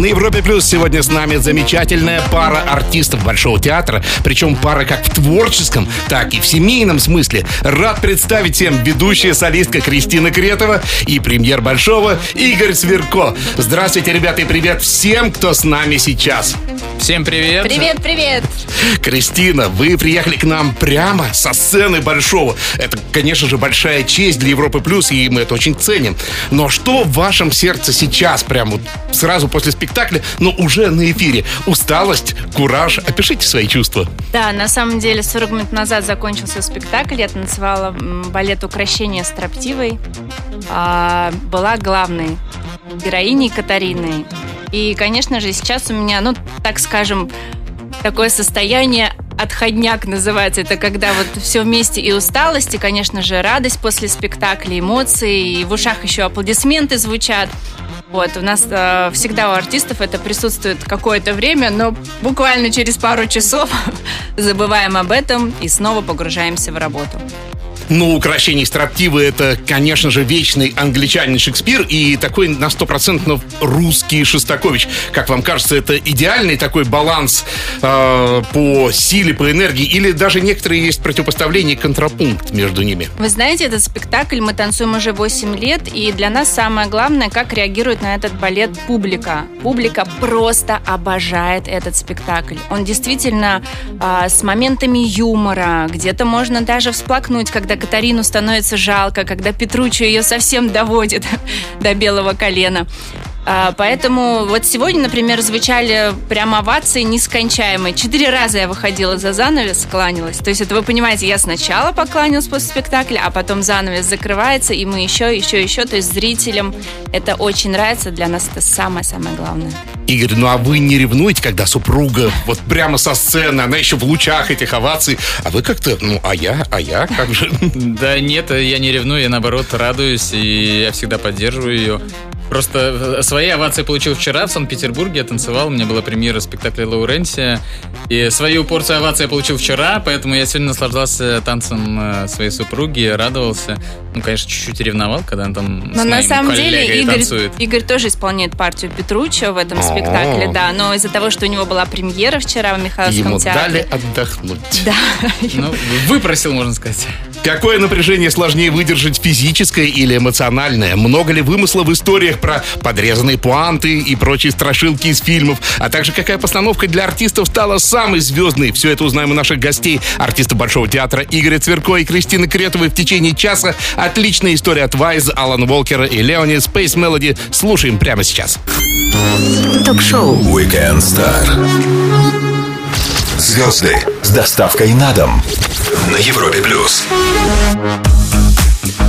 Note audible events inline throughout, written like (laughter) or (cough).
На Европе Плюс сегодня с нами замечательная пара артистов Большого театра, причем пара как в творческом, так и в семейном смысле. Рад представить всем ведущая солистка Кристина Кретова и премьер Большого Игорь Сверко. Здравствуйте, ребята, и привет всем, кто с нами сейчас. Всем привет. Привет, привет. Кристина, вы приехали к нам прямо со сцены Большого. Это, конечно же, большая честь для Европы Плюс, и мы это очень ценим. Но что в вашем сердце сейчас, прямо вот сразу после спектакля, но уже на эфире? Усталость, кураж? Опишите свои чувства. Да, на самом деле 40 минут назад закончился спектакль. Я танцевала балет «Укращение строптивой». А, была главной героиней Катариной. И, конечно же, сейчас у меня, ну, так скажем, такое состояние отходняк называется. Это когда вот все вместе и усталость, и, конечно же, радость после спектакля, эмоции, и в ушах еще аплодисменты звучат. Вот, у нас э, всегда у артистов это присутствует какое-то время, но буквально через пару часов (laughs) забываем об этом и снова погружаемся в работу. Ну, украшение строптивы это, конечно же, вечный англичанин Шекспир и такой на стопроцентно русский Шостакович. Как вам кажется, это идеальный такой баланс э, по силе, по энергии? Или даже некоторые есть противопоставление, контрапункт между ними? Вы знаете, этот спектакль мы танцуем уже 8 лет, и для нас самое главное, как реагирует на этот балет публика. Публика просто обожает этот спектакль. Он действительно а, с моментами юмора, где-то можно даже всплакнуть, когда Катарину становится жалко, когда Петруччо ее совсем доводит (laughs) до белого колена. А, Поэтому вот сегодня, например, звучали прямо овации нескончаемые. Четыре раза я выходила за занавес, кланялась. То есть это вы понимаете, я сначала покланялась после спектакля, а потом занавес закрывается, и мы еще, еще, еще. То есть зрителям это очень нравится. Для нас это самое-самое главное. Игорь, ну а вы не ревнуете, когда супруга вот прямо со сцены, она еще в лучах этих оваций, а вы как-то, ну, а я, а я, как же? (laughs) Да нет, я не ревную, я наоборот радуюсь, и я всегда поддерживаю ее. Просто э, свои овации получил вчера в Санкт-Петербурге, я танцевал, у меня была премьера спектакля Лауренсия, и свою порцию овации я получил вчера, поэтому я сегодня наслаждался танцем э, своей супруги, радовался. Ну, конечно, чуть-чуть ревновал, когда он там Но с на самом деле Игорь, танцует. Игорь тоже исполняет партию Петруччо в этом спектакле, да. Но из-за того, что у него была премьера вчера в Михайловском Ему театре. дали отдохнуть. Да. Ну, выпросил, можно сказать. Какое напряжение сложнее выдержать, физическое или эмоциональное? Много ли вымысла в историях про подрезанные пуанты и прочие страшилки из фильмов? А также какая постановка для артистов стала самой звездной? Все это узнаем у наших гостей. Артисты Большого театра Игоря Цверко и Кристины Кретовой в течение часа. Отличная история от Вайз, Алан Волкера и Леони Space Melody. Слушаем прямо сейчас. Ток-шоу Weekend Star. Звезды с доставкой на дом на Европе Плюс.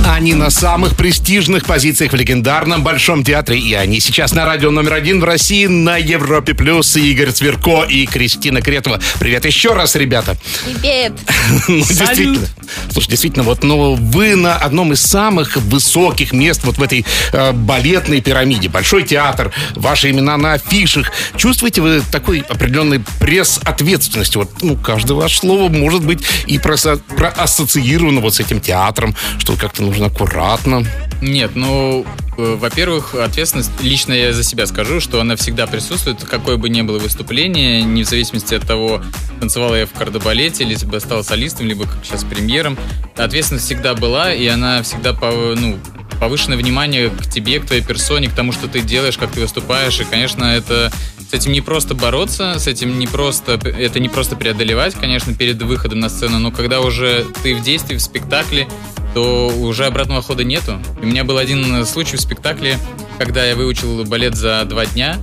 Они на самых престижных позициях в легендарном Большом театре. И они сейчас на радио номер один в России на Европе Плюс. Игорь Цверко и Кристина Кретова. Привет еще раз, ребята. Привет. (laughs) Ну, действительно. Слушай, действительно, вот ну, вы на одном из самых высоких мест вот в этой э, балетной пирамиде. Большой театр, ваши имена на афишах. Чувствуете вы такой определенный пресс ответственности? Вот, ну, каждое ваше слово может быть и проса- проассоциировано вот с этим театром, что как-то нужно аккуратно. Нет, ну, э, во-первых, ответственность, лично я за себя скажу, что она всегда присутствует, какое бы ни было выступление, не в зависимости от того, танцевала я в кардебалете, либо стал солистом, либо как сейчас премьером. Ответственность всегда была, и она всегда, ну, повышенное внимание к тебе, к твоей персоне, к тому, что ты делаешь, как ты выступаешь. И, конечно, это с этим не просто бороться, с этим не просто, это не просто преодолевать, конечно, перед выходом на сцену, но когда уже ты в действии, в спектакле, то уже обратного хода нету. У меня был один случай в спектакле, когда я выучил балет за два дня.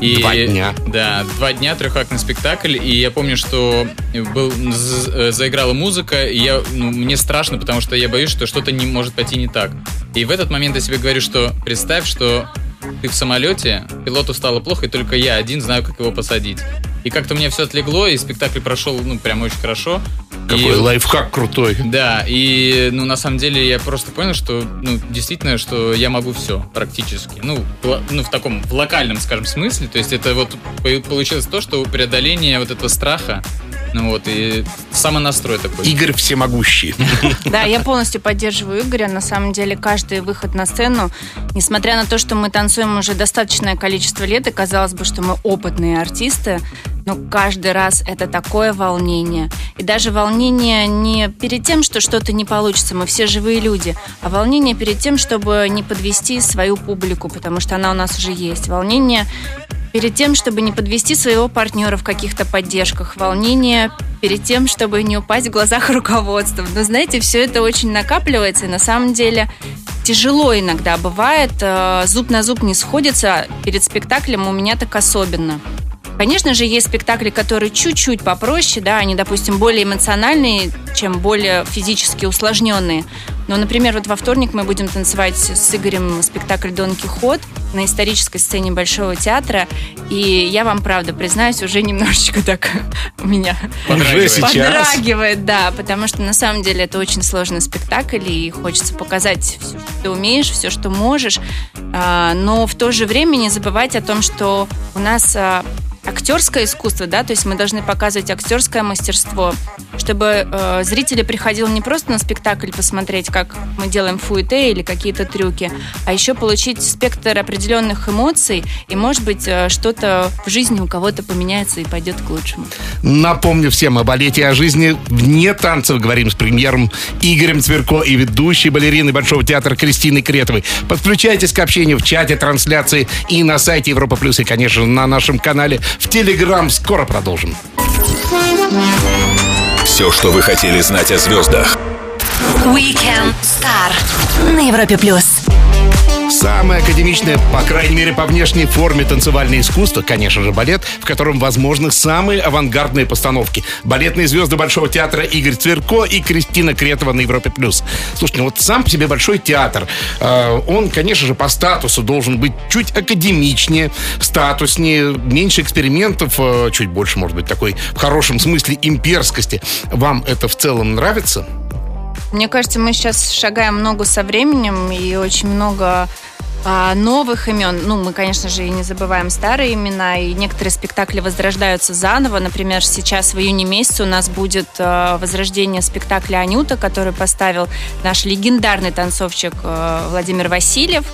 И, Два дня. Да, два дня, трехактный спектакль. И я помню, что был, э, заиграла музыка, и я, ну, мне страшно, потому что я боюсь, что что-то не может пойти не так. И в этот момент я себе говорю, что представь, что ты в самолете, пилоту стало плохо, и только я один знаю, как его посадить. И как-то мне все отлегло, и спектакль прошел, ну, прям очень хорошо. Какой И- лайфхак крутой. да, и ну на самом деле я просто понял, что ну действительно, что я могу все практически. Ну, в, ну в таком в локальном, скажем, смысле. То есть это вот по- получилось то, что преодоление вот этого страха Ну вот, и самонастрой такой. Игорь всемогущий. Да, я полностью поддерживаю Игоря. На самом деле, каждый выход на сцену, несмотря на то, что мы танцуем уже достаточное количество лет, и казалось бы, что мы опытные артисты, но каждый раз это такое волнение. И даже волнение не перед тем, что что-то не получится, мы все живые люди, а волнение перед тем, чтобы не подвести свою публику, потому что она у нас уже есть. Волнение перед тем, чтобы не подвести своего партнера в каких-то поддержках, волнение перед тем, чтобы не упасть в глазах руководства. Но знаете, все это очень накапливается, и на самом деле тяжело иногда бывает, э, зуб на зуб не сходится, перед спектаклем у меня так особенно. Конечно же, есть спектакли, которые чуть-чуть попроще, да, они, допустим, более эмоциональные, чем более физически усложненные. Но, например, вот во вторник мы будем танцевать с Игорем спектакль «Дон Кихот» на исторической сцене Большого театра. И я вам, правда, признаюсь, уже немножечко так (laughs) у меня Уже подрагивает, да, потому что на самом деле это очень сложный спектакль, и хочется показать все, что ты умеешь, все, что можешь, А, но в то же время не забывать о том, что у нас а, актерское искусство, да, то есть мы должны показывать актерское мастерство, чтобы э, зритель приходил не просто на спектакль посмотреть, как мы делаем фуэте или какие-то трюки, а еще получить спектр определенных эмоций, и, может быть, э, что-то в жизни у кого-то поменяется и пойдет к лучшему. Напомню всем о балете о жизни вне танцев. Говорим с премьером Игорем Цверко и ведущей балериной Большого театра Кристиной Кретовой. Подключайтесь к общению в чате, трансляции и на сайте Европа Плюс, и, конечно, на нашем канале в Телеграм. Скоро продолжим. Все, что вы хотели знать о звездах. Weekend Star на Европе плюс. Самое академичное, по крайней мере, по внешней форме танцевальное искусство, конечно же, балет, в котором возможны самые авангардные постановки. Балетные звезды Большого театра Игорь Цверко и Кристина Кретова на Европе+. плюс. Слушайте, ну вот сам по себе Большой театр, э, он, конечно же, по статусу должен быть чуть академичнее, статуснее, меньше экспериментов, э, чуть больше, может быть, такой в хорошем смысле имперскости. Вам это в целом нравится? Мне кажется, мы сейчас шагаем ногу со временем и очень много а, новых имен. Ну, мы, конечно же, и не забываем старые имена, и некоторые спектакли возрождаются заново. Например, сейчас в июне месяце у нас будет а, возрождение спектакля «Анюта», который поставил наш легендарный танцовщик а, Владимир Васильев.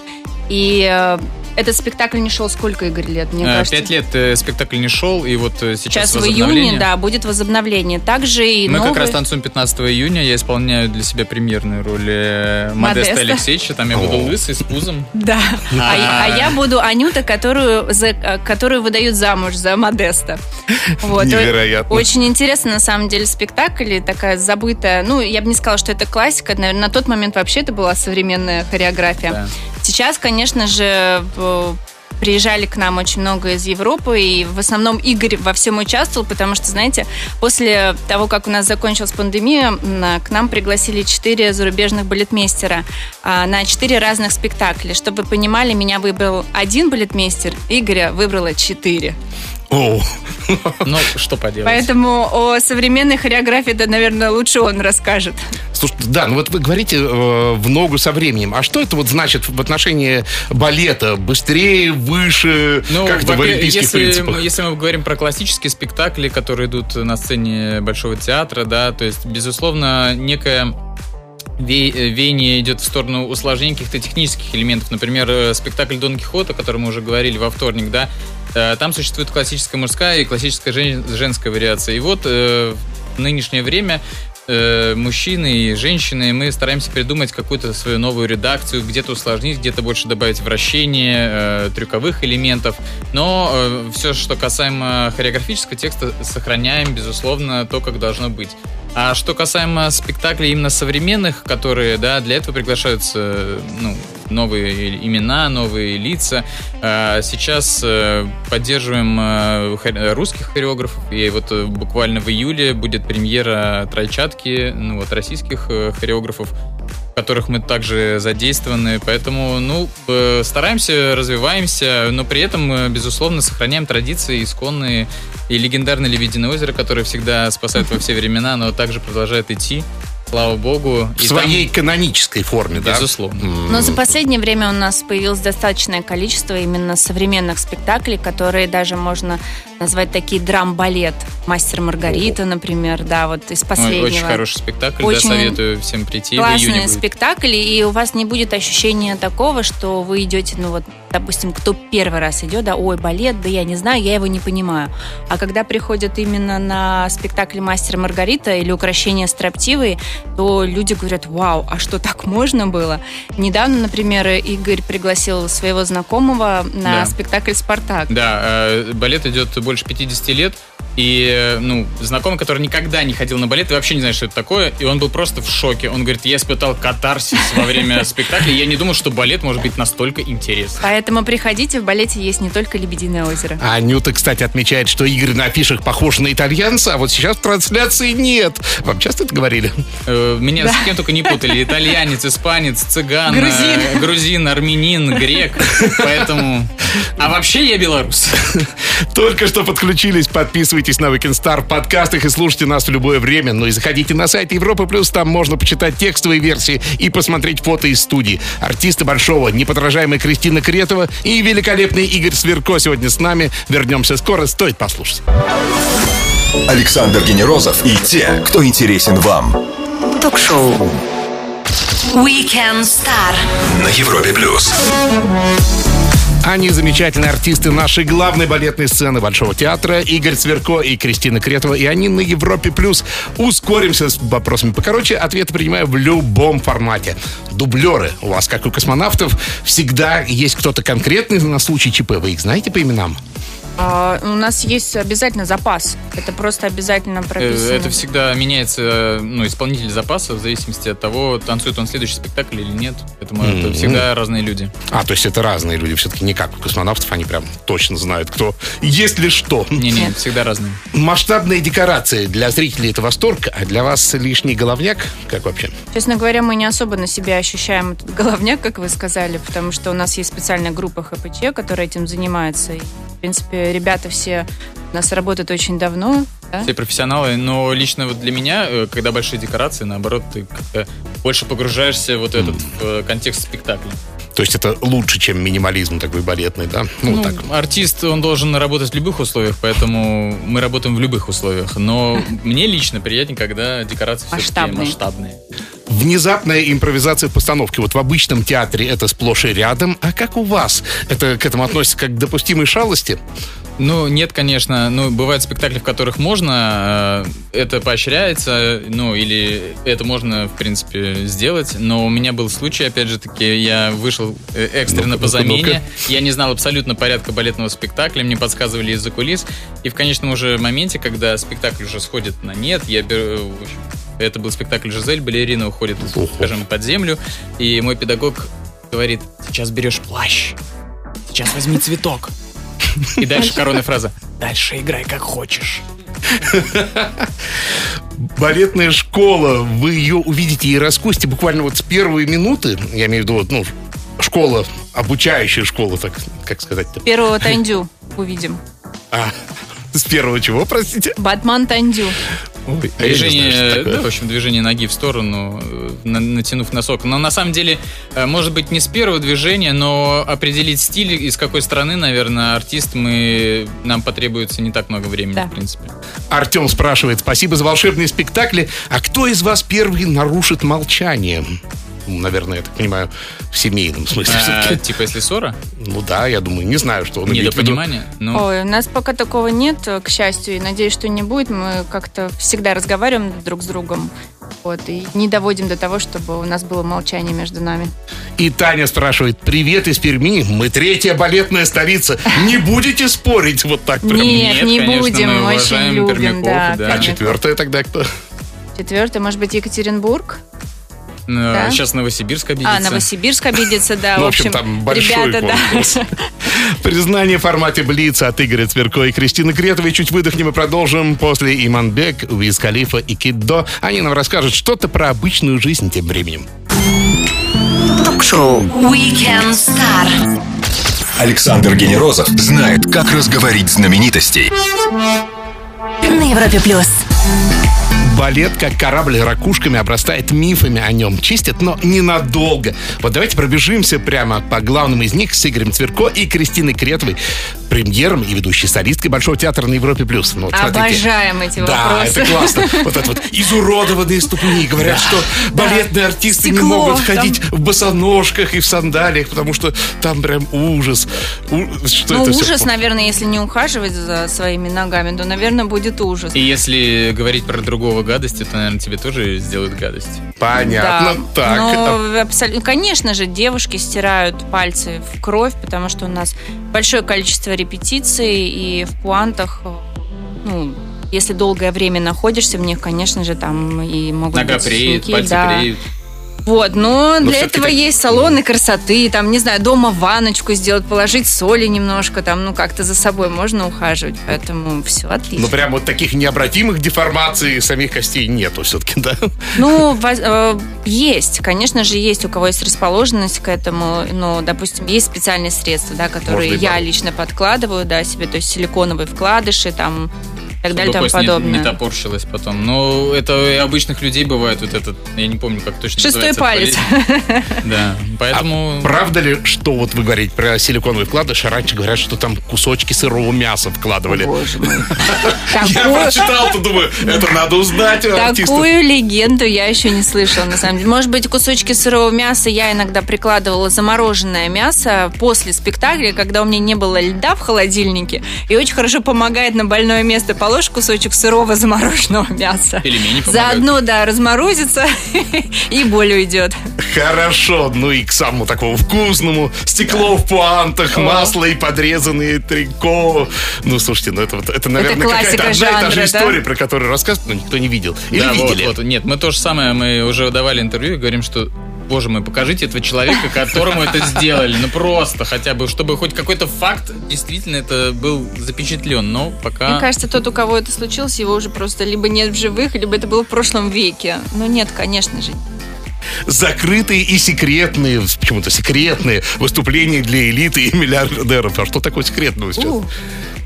И этот спектакль не шел сколько, Игорь, лет? Мне Э, кажется, Пять лет э, спектакль не шел, и вот э, сейчас, Сейчас в июне, да, будет возобновление. Также и Мы новый... как раз танцуем 15 июня, я исполняю для себя премьерную роль Модеста Модеста. Алексеевича, там я буду лысый, с пузом. (laughs) Да. А, я- а я буду Анюта, которую, за, которую выдают замуж за Модеста. (laughs) Вот. Невероятно. Очень интересно, на самом деле, спектакль. Такая забытая. Ну, я бы не сказала, что это классика. Наверное, на тот момент вообще это была современная хореография. Сейчас, конечно же, в- приезжали к нам очень много из Европы, и в основном Игорь во всем участвовал, потому что, знаете, после того, как у нас закончилась пандемия, к нам пригласили четыре зарубежных балетмейстера а, на четыре разных спектакля. Чтобы вы понимали, меня выбрал один балетмейстер, Игоря выбрало четыре. О, Ну, что поделать. Поэтому о современной хореографии, да, наверное, лучше он расскажет. Слушайте, да, ну вот вы говорите э, в ногу со временем. А что это вот значит в отношении балета? Быстрее, выше, как-то в олимпийских если, принципах? если мы говорим про классические спектакли, которые идут на сцене Большого театра, да, то есть, безусловно, некая веяние идет в сторону усложнения каких-то технических элементов. Например, э, спектакль Дон Кихота, о котором мы уже говорили во вторник, да, э, там существует классическая мужская и классическая жен- женская вариация. И вот э, в нынешнее время э, мужчины и женщины, мы стараемся придумать какую-то свою новую редакцию, где-то усложнить, где-то больше добавить вращение, э, трюковых элементов. Но все, что касаемо хореографического текста, сохраняем, безусловно, то, как должно быть. А что касаемо спектаклей именно современных, которые, да, для этого приглашаются, ну, новые имена, новые лица. А, Сейчас э, поддерживаем э, русских хореографов, и вот э, буквально в июле будет премьера «Тройчатки», ну вот российских э, хореографов, в которых мы также задействованы, поэтому, ну, э, стараемся, развиваемся, но при этом, э, безусловно, сохраняем традиции исконные и легендарное «Лебединое озеро», которое всегда спасает во все времена, но также продолжает идти, слава богу. В И своей там, канонической форме, да? безусловно. Но за последнее время у нас появилось достаточное количество именно современных спектаклей, которые даже можно назвать такие драм-балет. Мастер Маргарита, например, да, вот из последнего. Очень хороший спектакль, Очень да, советую всем прийти. Классный спектакль, и у вас не будет ощущения такого, что вы идете, ну вот, допустим, кто первый раз идет, да, ой, балет, да я не знаю, я его не понимаю. А когда приходят именно на спектакль «Мастер Маргарита» или «Украшение строптивой», то люди говорят, вау, а что так можно было? Недавно, например, Игорь пригласил своего знакомого на Да. спектакль «Спартак». Да, э, балет идет больше 50 лет. И, э, ну, знакомый, который никогда не ходил на балет и вообще не знает, что это такое, и он был просто в шоке. Он говорит, я испытал катарсис во время (laughs) спектакля, я не думал, что балет может быть настолько интересным. Поэтому приходите, в балете есть не только «Лебединое озеро». А Анюта, кстати, отмечает, что Игорь на афишах похож на итальянца, а вот сейчас в трансляции нет. Вам часто это говорили? Э, Меня с кем только не путали. Итальянец, испанец, цыган, Грузин. э, грузин, армянин, грек. Поэтому... А вообще я белорус. (laughs) Только что подключились, подписывайтесь на Weekend Star в подкастах и слушайте нас в любое время. Ну и заходите на сайт Европы Плюс, там можно почитать текстовые версии и посмотреть фото из студии. Артисты Большого, неподражаемая Кристина Кретова и великолепный Игорь Сверко сегодня с нами. Вернемся скоро, стоит послушать. Александр Генерозов и те, кто интересен вам. Ток-шоу. Weekend Star. На Европе плюс. Они замечательные артисты нашей главной балетной сцены Большого театра Игорь Сверко и Кристина Кретова. И они на Европе Плюс. Ускоримся с вопросами покороче. Ответы принимаю в любом формате. Дублеры. У вас, как у космонавтов, всегда есть кто-то конкретный на случай ЧП. Вы их знаете по именам? А, у нас есть обязательно запас. Это просто обязательно Э, прописано. Это всегда меняется, ну, исполнитель запаса в зависимости от того, танцует он следующий спектакль или нет. Поэтому это всегда разные люди. А, то есть это разные люди. Все-таки не как у космонавтов. Они прям точно знают, кто есть ли что. Не-не, всегда разные. Масштабные декорации. Для зрителей это восторг, а для вас лишний головняк? Как вообще? Честно говоря, мы не особо на себя ощущаем этот головняк, как вы сказали, потому что у нас есть специальная группа ХПЧ, которая этим занимается. И, в принципе, ребята все у нас работают очень давно. да? Все профессионалы, но лично вот для меня, э, когда большие декорации, наоборот, ты как-то больше погружаешься вот в этот в э, контекст спектакля. То есть это лучше, чем минимализм такой балетный, да? Ну, Ну, так. артист, он должен работать в любых условиях, поэтому мы работаем в любых условиях. Но мне лично приятнее, когда декорации все-таки Масштабные. масштабные. Внезапная импровизация в постановке. Вот в обычном театре это сплошь и рядом. А как у вас? Это к этому относится как к допустимой шалости? Ну, нет, конечно. Ну, бывают спектакли, в которых можно, э, это поощряется, ну, или это можно, в принципе, сделать. Но у меня был случай, опять же таки, я вышел э, экстренно Ну-ка, по замене. ну-ка. Я не знал абсолютно порядка балетного спектакля, мне подсказывали из-за кулис. И в конечном уже моменте, когда спектакль уже сходит на нет, я беру, в общем, это был спектакль «Жизель», балерина уходит, скажем, под землю, и мой педагог говорит, сейчас берешь плащ, сейчас возьми цветок. И дальше коронная фраза. Дальше играй как хочешь. Балетная школа, вы ее увидите и раскусите буквально вот с первой минуты. Я имею в виду, вот, ну, школа, обучающая школа, так как сказать-то. Первого Тандю увидим. (laughs) А, с первого чего, простите? Батман Тандю. Ой, а знаю, Движение, такое. да, в общем, движение ноги в сторону, э, на- натянув носок. Но на самом деле, э, может быть, не с первого движения, но определить стиль, из какой страны, наверное, артист, мы, нам потребуется не так много времени, Да. в принципе. Артем спрашивает, спасибо за волшебные спектакли. А кто из вас первый нарушит молчание? Ну, Наверное, я так понимаю, в семейном смысле. А, типа, если ссора, Ну да, я думаю, не знаю, что он недопонимание, ну, Ой, у нас пока такого нет, к счастью, и надеюсь, что не будет. Мы как-то всегда разговариваем друг с другом. Вот, и не доводим до того, чтобы у нас было молчание между нами. И Таня спрашивает, привет из Перми, мы третья балетная столица. Не будете спорить вот так прям? Нет, Нет, не конечно, будем, мы очень любим, пермяков, да. да. А четвертая тогда кто? Четвертый, может быть, Екатеринбург? Э, да. сейчас Новосибирск обидится. А, Новосибирск обидится, (laughs) да. Ну, в общем, там большой ребята, конкурс. да. (laughs) Признание в формате Блица от Игоря Цверко и Кристины Кретовой. Чуть выдохнем и продолжим. После Иманбек, Уиз Халифа и Киддо. Они нам расскажут что-то про обычную жизнь тем временем. Ток-шоу. Weekend Star. Александр Генерозов знает, как разговорить знаменитостей. На Европе Плюс. Балет, как корабль ракушками, обрастает мифами о нем. Чистят, но ненадолго. Вот давайте пробежимся прямо по главным из них с Игорем Цверко и Кристиной Кретовой. премьером и ведущей солисткой Большого театра на Европе+. плюс. Ну, вот смотрите. Обожаем эти Да, вопросы. это классно. Вот это вот изуродованные ступни. Говорят, что балетные артисты не могут ходить в босоножках и в сандалиях, потому что там прям ужас. Что Ну, это ужас, наверное, если не ухаживать за своими ногами, то, наверное, будет ужас. И если говорить про другого гадости, то, наверное, тебе тоже сделают гадость. Понятно. Так. Ну, абсолютно. Конечно же, девушки стирают пальцы в кровь, потому что у нас большое количество репетиций, и в пуантах, ну, если долгое время находишься в них, конечно же, там и могут Нога быть преет, синяки, пальцы да. преют. Вот, но, для всё-таки этого есть салоны красоты, там, не знаю, дома ванночку сделать, положить соли немножко, там, ну, как-то за собой можно ухаживать, поэтому все отлично. Ну, прям вот таких необратимых деформаций самих костей нету все-таки, да? Ну, э, есть, конечно же, есть у кого есть расположенность к этому, но, допустим, есть специальные средства, да, которые я лично подкладываю, да, себе, то есть силиконовые вкладыши, там, так далее, и Чтобы тому кость не- подобное. Не, топорщилась потом. Но это и обычных людей бывает вот этот, я не помню, как точно Шестой палец. (laughs) Да, поэтому... А правда ли, что вот вы говорите про силиконовый вкладыш, а раньше говорят, что там кусочки сырого мяса вкладывали? Боже мой. (laughs) Я Такое- прочитал-то, думаю, это надо узнать у артистов. Такую легенду я еще не слышала, на самом деле. Может быть, кусочки сырого мяса я иногда прикладывала замороженное мясо после спектакля, когда у меня не было льда в холодильнике. И очень хорошо помогает на больное место. Положь кусочек сырого замороженного мяса. Пельмени помогают. Заодно, да, разморозится (laughs) и боль уйдет. Хорошо, ну и к самому такому вкусному. Стекло в пуантах, масло и подрезанные трико. Ну, слушайте, ну это, вот- это наверное, классика какая-то одна и та же да? история, про которую рассказывают, но никто не видел. Или Да, вот, видели? вот. Нет, мы то же самое, мы уже давали интервью и говорим, что Боже мой, покажите этого человека, которому это сделали. Ну просто хотя бы, чтобы хоть какой-то факт действительно это был запечатлен. Но пока... Мне кажется, тот, у кого это случилось, его уже просто либо нет в живых, либо это было в прошлом веке. Ну нет, конечно же. Закрытые и секретные, почему-то секретные выступления для элиты и миллиардеров. А что такое секретного сейчас? У,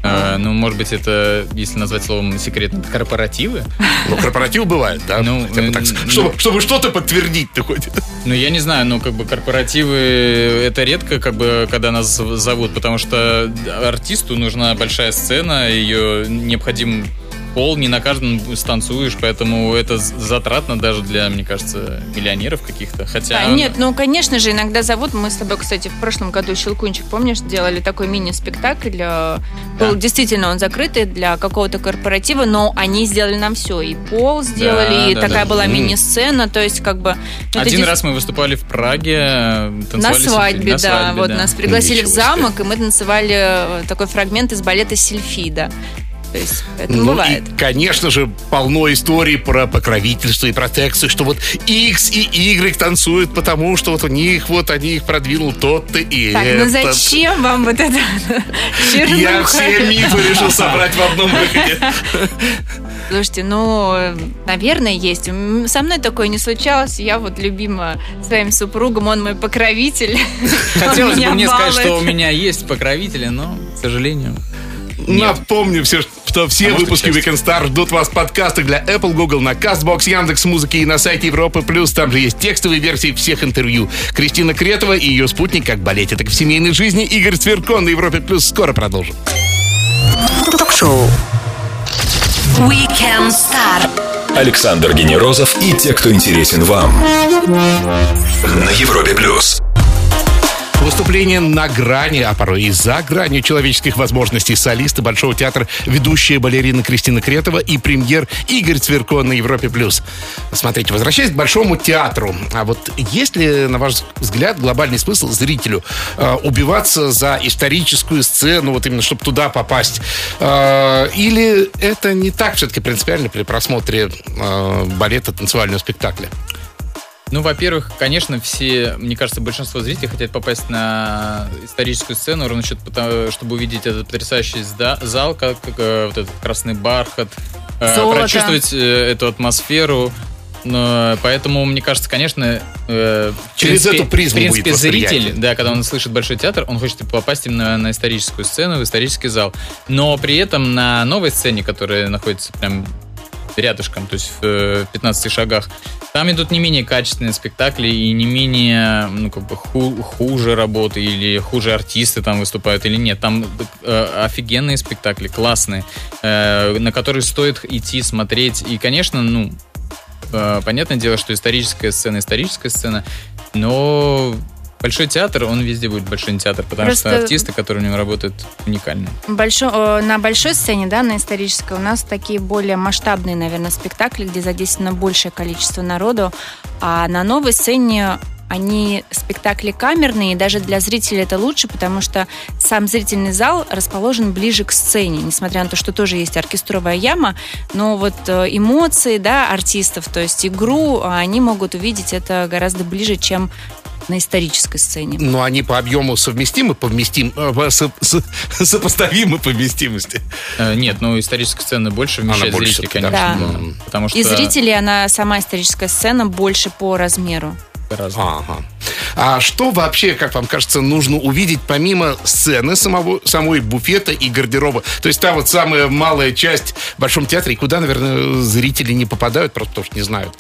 э, ну, может быть, это, если назвать словом секретно, корпоративы. Ну, корпоратив бывает, да? Ну, так, э, чтобы, чтобы что-то подтвердить ты хоть. Ну, я не знаю, ну, как бы корпоративы это редко, как бы, когда нас зов- зовут, потому что артисту нужна большая сцена, ее необходим пол, не на каждом станцуешь, поэтому это затратно даже для, мне кажется, миллионеров каких-то. Хотя... Да, нет, ну, конечно же, иногда зовут. Мы с тобой, кстати, в прошлом году «Щелкунчик», помнишь, делали такой мини-спектакль. э, Был действительно он закрытый для какого-то корпоратива, но они сделали нам все. И пол сделали, и да, такая да. была мини-сцена. То есть, как бы... Один дес- раз мы выступали в Праге, э, На свадьбе, на да. свадьбе, вот да. нас пригласили Ничего в замок, и мы танцевали э, такой фрагмент из балета «Сильфида». То есть, это Ну бывает. и, конечно же, полно историй про покровительство и протекцию, что вот X и Y танцуют, потому что вот у них, вот они их продвинул тот-то и Так, ну этот. зачем вам вот это? (laughs) Я все мифы решил собрать в одном выходе. Слушайте, ну, наверное, есть. Со мной такое не случалось. Я вот любима своим супругом, он мой покровитель. (laughs) Хотелось бы мне сказать, что у меня есть покровители, но, к сожалению... Напомню все, что все А выпуски. Weekend Star ждут вас в подкастах для Apple, Google, на CastBox, Яндекс Музыки и на сайте Европы Плюс. Там же есть текстовые версии всех интервью. Кристина Кретова и ее спутник как балете, так и в семейной жизни Игорь Цверко на Европе Плюс. Скоро продолжим. Ток-шоу. Weekend Star. Александр Генерозов и те, кто интересен вам. На Европе плюс. Выступление на грани, а порой и за гранью человеческих возможностей солисты Большого театра, ведущая балерина Кристина Кретова и премьер Игорь Цверко на Европе+. плюс. Смотрите, возвращаясь к Большому театру, а вот есть ли, на ваш взгляд, глобальный смысл зрителю э, убиваться за историческую сцену, вот именно, чтобы туда попасть? Э, или это не так все-таки принципиально при просмотре э, балета танцевального спектакля? Ну, во-первых, конечно, все, мне кажется, большинство зрителей хотят попасть на историческую сцену, ровно счет, чтобы увидеть этот потрясающий зал, как, как, э, вот этот красный бархат, э, Золото. прочувствовать э, эту атмосферу. Но, поэтому, мне кажется, конечно, э, Через принципе- эту призму в принципе, будет зритель, да, когда он слышит большой театр, он хочет попасть именно на историческую сцену, в исторический зал. Но при этом на новой сцене, которая находится прям рядышком, то есть в э, 15 шагах, Там идут не менее качественные спектакли и не менее ну, как бы ху- хуже работы или хуже артисты там выступают или нет. Там э, офигенные спектакли, классные, э, на которые стоит идти смотреть. И, конечно, ну, э, понятное дело, что историческая сцена, историческая сцена, но Большой театр, он везде будет большой театр, потому Просто- что артисты, которые в нем работают, уникальны. Большо- на большой сцене, да, на исторической, у нас такие более масштабные, наверное, спектакли, где задействовано большее количество народу. А на новой сцене они спектакли камерные, и даже для зрителей это лучше, потому что сам зрительный зал расположен ближе к сцене, несмотря на то, что тоже есть оркестровая яма, но вот э, эмоции, да, артистов, то есть игру, а они могут увидеть это гораздо ближе, чем на исторической сцене. Но они по объему совместимы, повместим, э, со- со- сопоставимы по вместимости. Э, Нет, ну историческая сцена больше вмещает зрителей, конечно. да. да. Потому что И зрителей, она сама историческая сцена больше по размеру. Гораздо. Ага. А что вообще, как вам кажется, нужно увидеть помимо сцены самого, самой буфета и гардероба? То есть та вот самая малая часть в Большом театре, куда, наверное, зрители не попадают, просто потому что не знают.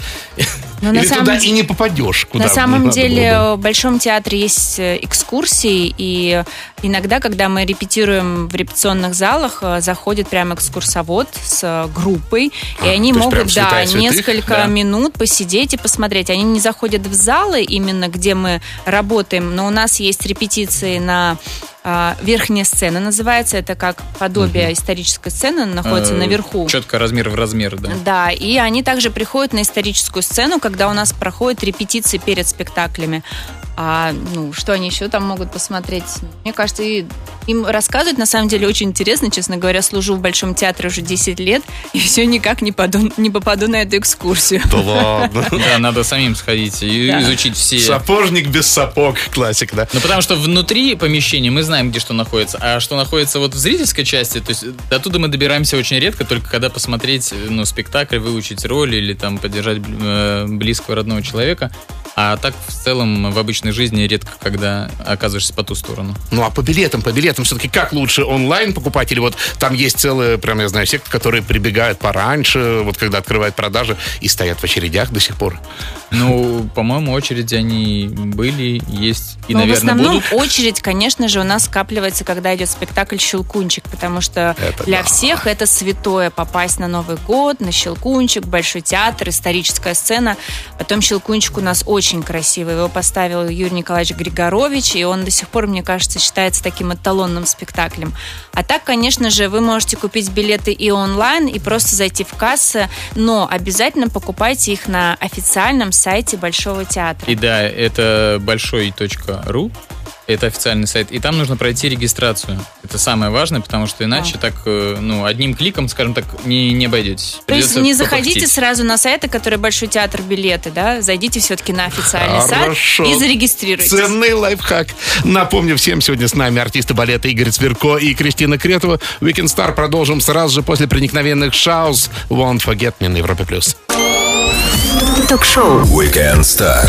Но на Или самом туда де- и не попадешь, куда На самом деле было бы. в Большом театре есть э, экскурсии, и иногда, когда мы репетируем в репетиционных залах, э, заходит прям экскурсовод с э, группой, и А, они есть прям могут, да, святых? несколько Да. минут посидеть и посмотреть. Они не заходят в залы именно, где мы работаем, но у нас есть репетиции на а, верхняя сцена называется, это как подобие исторической сцены, находится Э, наверху. Четко размер в размер, да. Да, и они также приходят на историческую сцену, когда у нас проходят репетиции перед спектаклями. А ну, что они еще там могут посмотреть? Мне кажется, и им рассказывать на самом деле очень интересно. Честно говоря, служу в Большом театре уже 10 лет, и все никак не, поду- не попаду на эту экскурсию. Да ладно. (laughs) Да, надо самим сходить и Да. изучить все. Сапожник без сапог, классик, да? Ну, потому что внутри помещения мы знаем, где что находится, а что находится вот в зрительской части, то есть до туда мы добираемся очень редко, только когда посмотреть ну, спектакль, выучить роль или там поддержать э, близкого родного человека. А так в целом в обычной жизни редко, когда оказываешься по ту сторону. Ну а по билетам, по билетам все-таки как лучше онлайн покупать или вот там есть целые, прям я знаю, секты, которые прибегают пораньше, вот когда открывают продажи и стоят в очередях до сих пор. Ну, по-моему, очереди они были, есть и, Но Ну, в наверное, основном будут. очередь, конечно же, у нас скапливается, когда идет спектакль «Щелкунчик», потому что Это для да. всех это святое попасть на Новый год, на «Щелкунчик», Большой театр, историческая сцена. Потом «Щелкунчик» у нас очень красивый. Его поставил Юрий Николаевич Григорович, и он до сих пор, мне кажется, считается таким эталонным спектаклем. А так, конечно же, вы можете купить билеты и онлайн, и просто зайти в кассы, но обязательно покупайте их на официальном сайте Большого театра. И да, это большой.ру. Это официальный сайт. И там нужно пройти регистрацию. Это самое важное, потому что иначе так, э, ну, одним кликом, скажем так, не, не обойдетесь. То есть Придется не заходите сразу на сайты, которые Большой театр билеты, да? Зайдите все-таки на официальный Хорошо. сайт и зарегистрируйтесь. Ценный лайфхак. Напомню всем, сегодня с нами артисты балета Игорь Цверко и Кристина Кретова. Weekend Star продолжим сразу же после проникновенных шаус Won't Forget Me на Европе+. плюс. Ток-шоу. Weekend Star.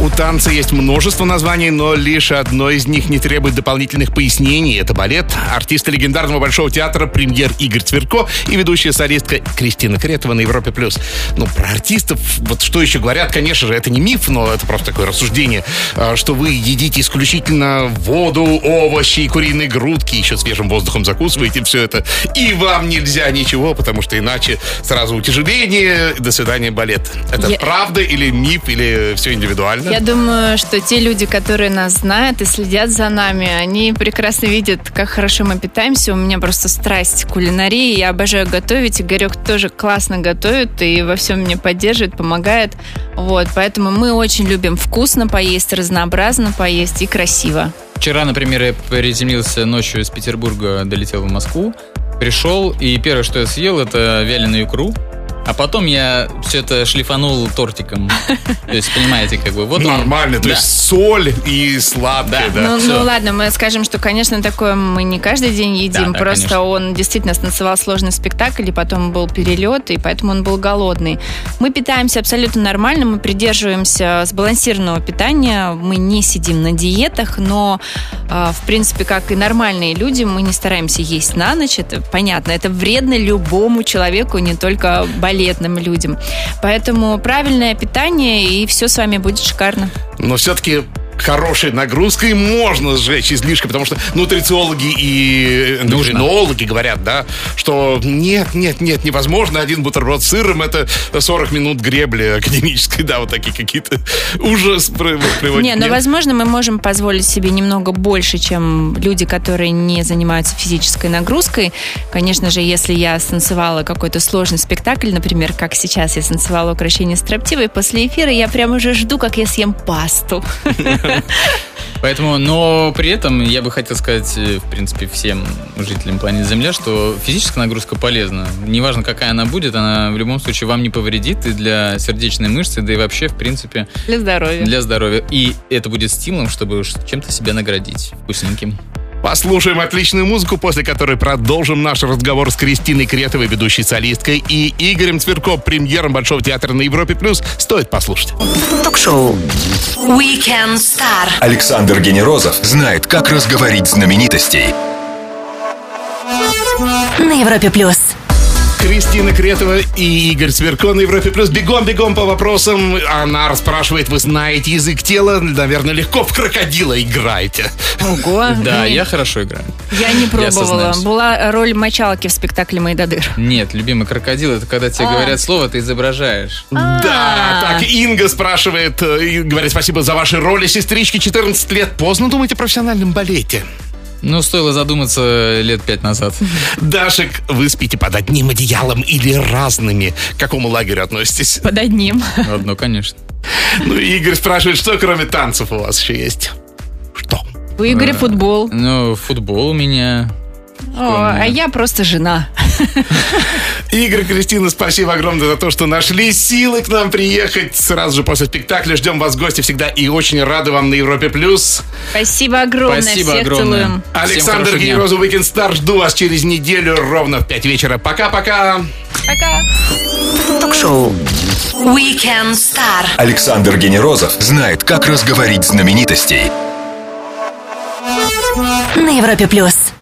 У танца есть множество названий, но лишь одно из них не требует дополнительных пояснений. Это балет. Артисты легендарного Большого театра премьер Игорь Цверко и ведущая солистка Кристина Кретова на Европе+. плюс. Ну, про артистов, вот что еще говорят, конечно же, это не миф, но это просто такое рассуждение, а, что вы едите исключительно воду, овощи и куриные грудки, еще свежим воздухом закусываете все это, и вам нельзя ничего, потому что иначе сразу утяжеление, до свидания, балет. Это Я- правда или миф, или все индивидуально? Я думаю, что те люди, которые нас знают и следят за нами, они прекрасно видят, как хорошо мы питаемся. У меня просто страсть кулинарии. Я обожаю готовить. Игорек тоже классно готовит и во всем мне поддерживает, помогает. Вот, поэтому мы очень любим вкусно поесть, разнообразно поесть и красиво. Вчера, например, я приземлился ночью из Петербурга, долетел в Москву, пришел, и первое, что я съел, это вяленую икру. А потом я все это шлифанул тортиком. То есть, понимаете, как бы вот он- Нормально, то Да. есть соль и сладкое, да. Да. Ну, ну ладно, мы скажем, что, конечно, такое мы не каждый день едим. Да, да, просто конечно. он действительно станцевал сложный спектакль, и потом был перелет, и поэтому он был голодный. Мы питаемся абсолютно нормально, мы придерживаемся сбалансированного питания, мы не сидим на диетах, но, в принципе, как и нормальные люди, мы не стараемся есть на ночь. Это понятно, это вредно любому человеку, не только балетным людям. Поэтому правильное питание, и все с вами будет шикарно. Но все-таки хорошей нагрузкой можно сжечь излишки, потому что нутрициологи и эндокринологи говорят, да, что нет, нет, нет, невозможно. Один бутерброд с сыром это 40 минут гребли академической, да, вот такие какие-то ужас при- приводят. Не, ну Нет? возможно, мы можем позволить себе немного больше, чем люди, которые не занимаются физической нагрузкой. Конечно же, если я станцевала какой-то сложный спектакль, например, как сейчас я станцевала украшение строптивой, после эфира я прям уже жду, как я съем пасту. (laughs) Поэтому, но при этом я бы хотел сказать, э, в принципе, всем жителям планеты Земля, что физическая нагрузка полезна. Неважно, какая она будет, она в любом случае вам не повредит и для сердечной мышцы, да и вообще, в принципе, Для здоровья. для здоровья. И это будет стимулом, чтобы чем-то себя наградить вкусненьким. Послушаем отличную музыку, после которой продолжим наш разговор с Кристиной Кретовой, ведущей солисткой, и Игорем Цверко, премьером Большого театра на Европе+. плюс. Стоит послушать. Ток-шоу Weekend Star. Александр Генерозов знает, как разговорить знаменитостей. На Европе плюс. Кристина Кретова и Игорь Цверко на Европе Плюс. Бегом, бегом по вопросам. Она спрашивает, вы знаете язык тела? Наверное, легко в крокодила играете. Ого. Да, я хорошо играю. Я не пробовала. Была роль мочалки в спектакле «Майдадыр». Нет, любимый крокодил, это когда тебе А. говорят слово, ты изображаешь. Да, так, Инга спрашивает, э, говорит, спасибо за ваши роли. Сестрички 14 лет. Поздно думать о профессиональном балете. Ну, стоило задуматься лет пять назад. (laughs) Дашек, вы спите под одним одеялом или разными? К какому лагерю относитесь? Под одним. (laughs) Одно, конечно. Ну, Игорь спрашивает, что кроме танцев у вас еще есть? Что? У Игоря футбол. Ну, футбол у меня. О, а я просто жена. Игорь, Кристина, спасибо огромное за то, что нашли силы к нам приехать сразу же после спектакля. Ждем вас в гости всегда и очень рады вам на Европе+. плюс. Спасибо огромное. Спасибо Всех огромное. целуем. Александр. Генерозов, Weekend Star. Жду вас через неделю ровно в 5 вечера. Пока-пока. Пока. Ток-шоу Weekend Star. Александр Генерозов знает, как разговорить знаменитостей. На Европе плюс.